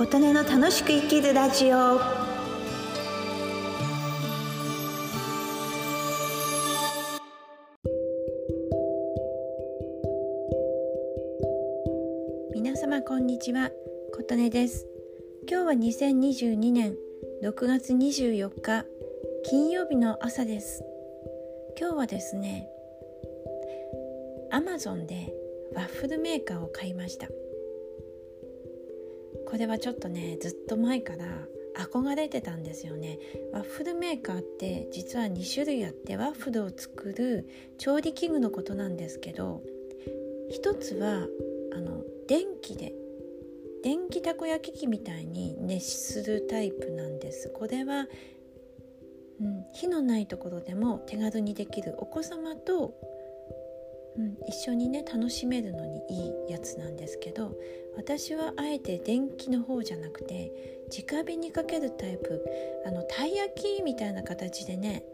琴音の楽しく生きるラジオ。皆様こんにちは。琴音です。今日は2022年6月24日金曜日の朝です。今日はですねアマゾンでワッフルメーカーを買いました。これはちょっとねずっと前から憧れてたんですよね。ワッフルメーカーって実は2種類あってワッフルを作る調理器具のことなんですけど一つはあの電気で電気たこ焼き器みたいに熱するタイプなんです。これは、うん、火のないところでも手軽にできるお子様とうん、一緒にね楽しめるのにいいやつなんですけど私はあえて電気の方じゃなくて直火にかけるタイプ。あのたい焼きみたいな形でね、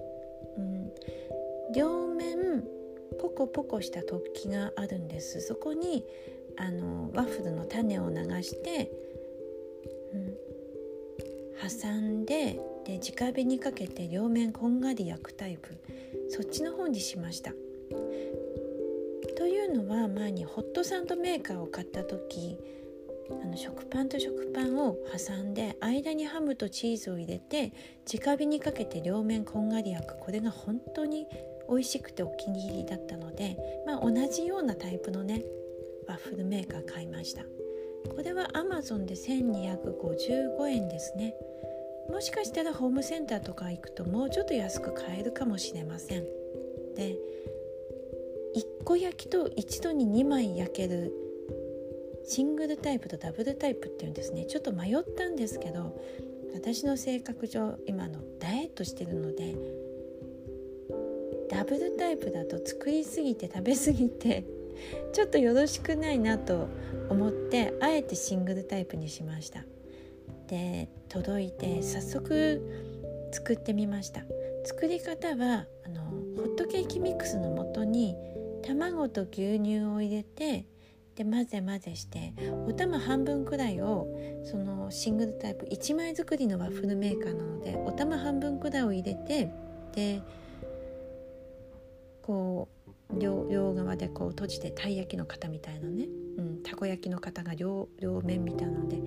うん、両面ポコポコした突起があるんです。そこにあのワッフルの種を流して、うん、挟んでで直火にかけて両面こんがり焼くタイプ。そっちの方にしました。というのは前にホットサンドメーカーを買った時あの食パンと食パンを挟んで間にハムとチーズを入れて直火にかけて両面こんがり焼く。これが本当に美味しくてお気に入りだったので、まあ、同じようなタイプのねワッフルメーカー買いました。これは Amazon で1255円ですね。もしかしたらホームセンターとか行くともうちょっと安く買えるかもしれません。で1個焼きと一度に2枚焼けるシングルタイプとダブルタイプっていうんですね。ちょっと迷ったんですけど私の性格上今のダイエットしてるのでダブルタイプだと作りすぎて食べ過ぎてちょっとよろしくないなと思ってあえてシングルタイプにしました。で届いて早速作ってみました。作り方はあのホットケーキミックスの素に卵と牛乳を入れてで混ぜ混ぜしてお玉半分くらいをそのシングルタイプ1枚作りのワッフルメーカーなのでお玉半分くらいを入れてでこう両両側でこう閉じてたい焼きの型みたいなね、うん、たこ焼きの型が両両面みたいなので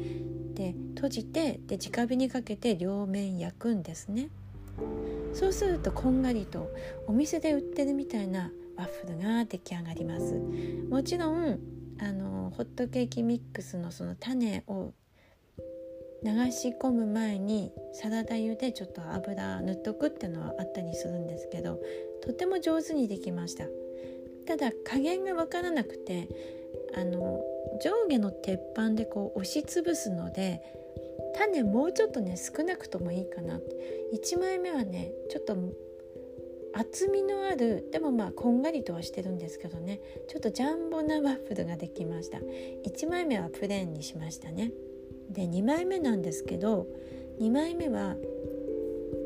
で閉じてで直火にかけて両面焼くんですね。そうするとこんがりとお店で売ってるみたいなワッフルが出来上がります。もちろんあのホットケーキミックスのその種を流し込む前にサラダ油でちょっと油塗っとくっていうのはあったりするんですけどとても上手にできました。ただ加減が分からなくてあの上下の鉄板でこう押しつぶすので種もうちょっとね少なくともいいかな1枚目はねちょっと厚みのあるでもまあこんがりとはしてるんですけどね。ちょっとジャンボなワッフルができました。1枚目はプレーンにしましたね。で2枚目なんですけど2枚目は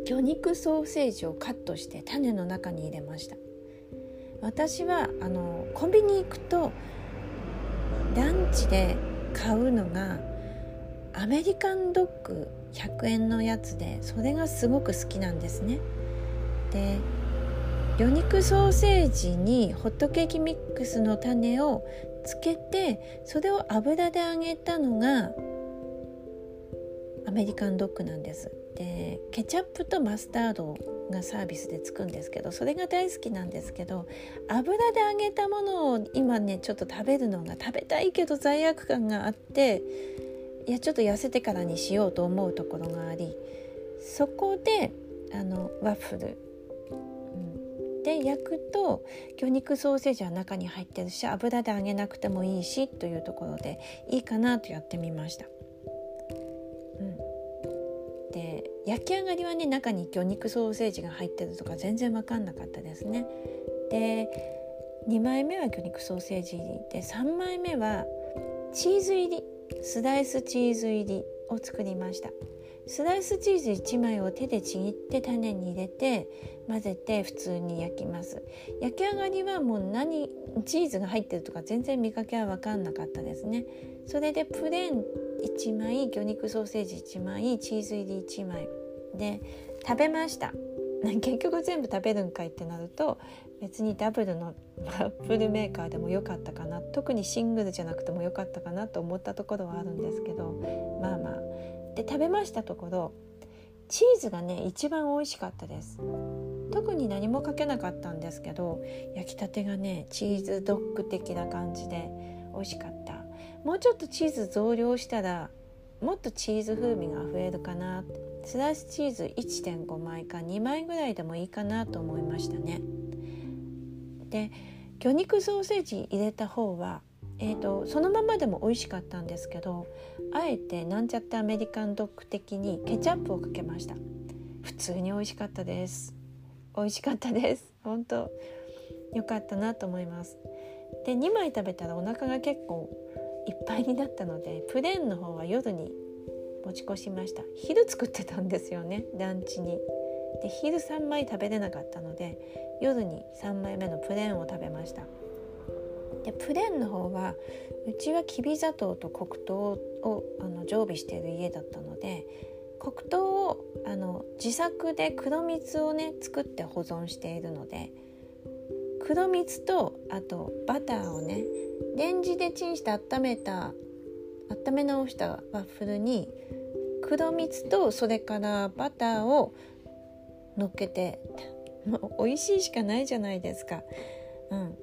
魚肉ソーセージをカットして種の中に入れました。私はあのコンビニ行くとランチで買うのがアメリカンドッグ100円のやつでそれがすごく好きなんですね。で魚肉ソーセージにホットケーキミックスの種をつけてそれを油で揚げたのがアメリカンドッグなんです。でケチャップとマスタードがサービスでつくんですけどそれが大好きなんですけど油で揚げたものを今ねちょっと食べるのが食べたいけど罪悪感があっていやちょっと痩せてからにしようと思うところがありそこであのワッフルで焼くと魚肉ソーセージは中に入ってるし油で揚げなくてもいいしというところでいいかなとやってみました。うん、で焼き上がりはね中に魚肉ソーセージが入ってるとか全然分かんなかったですね。で2枚目は魚肉ソーセージ入りで3枚目はチーズ入りスライスチーズ入りを作りました。スライスチーズ1枚を手でちぎって種に入れて混ぜて普通に焼きます。焼き上がりはもう何チーズが入ってるとか全然見かけは分かんなかったですね。それでプレーン1枚魚肉ソーセージ1枚チーズ入り1枚で食べました。結局全部食べるんかいってなると別にダブルのワッフルメーカーでもよかったかな。特にシングルじゃなくてもよかったかなと思ったところはあるんですけどまあまあで食べましたところチーズがね一番美味しかったです。特に何もかけなかったんですけど焼きたてがねチーズドッグ的な感じで美味しかった。もうちょっとチーズ増量したらもっとチーズ風味が増えるかな。スライスチーズ1.5枚か2枚ぐらいでもいいかなと思いましたね。で魚肉ソーセージ入れた方はえーと、そのままでも美味しかったんですけどあえてなんちゃってアメリカンドッグ的にケチャップをかけました。普通に美味しかったです。美味しかったです。本当良かったなと思います。で2枚食べたらお腹が結構いっぱいになったのでプレーンの方は夜に持ち越しました。昼作ってたんですよねランチに。で昼3枚食べれなかったので夜に3枚目のプレーンを食べました。でプレーンの方はうちはきび砂糖と黒糖をあの常備している家だったので黒糖をあの自作で黒蜜をね作って保存しているので黒蜜とあとバターをねレンジでチンして温めた温め直したワッフルに黒蜜とそれからバターを乗っけてもう美味しいしかないじゃないですか。うん、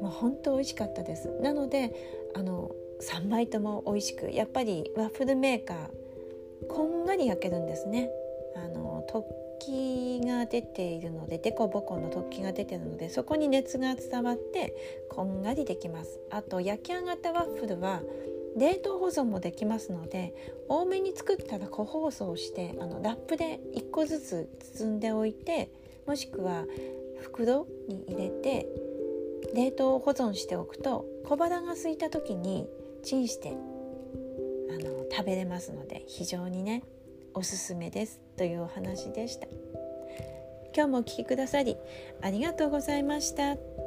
もう本当美味しかったです。なのであの3枚とも美味しくやっぱりワッフルメーカーこんがり焼けるんですね。あの突起が出ているのでデコボコの突起が出てるのでそこに熱が伝わってこんがりできます。あと焼き上がったワッフルは冷凍保存もできますので多めに作ったら個包装してあのラップで1個ずつ包んでおいてもしくは袋に入れて冷凍保存しておくと小腹が空いた時にチンしてあの食べれますので非常にねおすすめですというお話でした今日もお聴きくださりありがとうございました。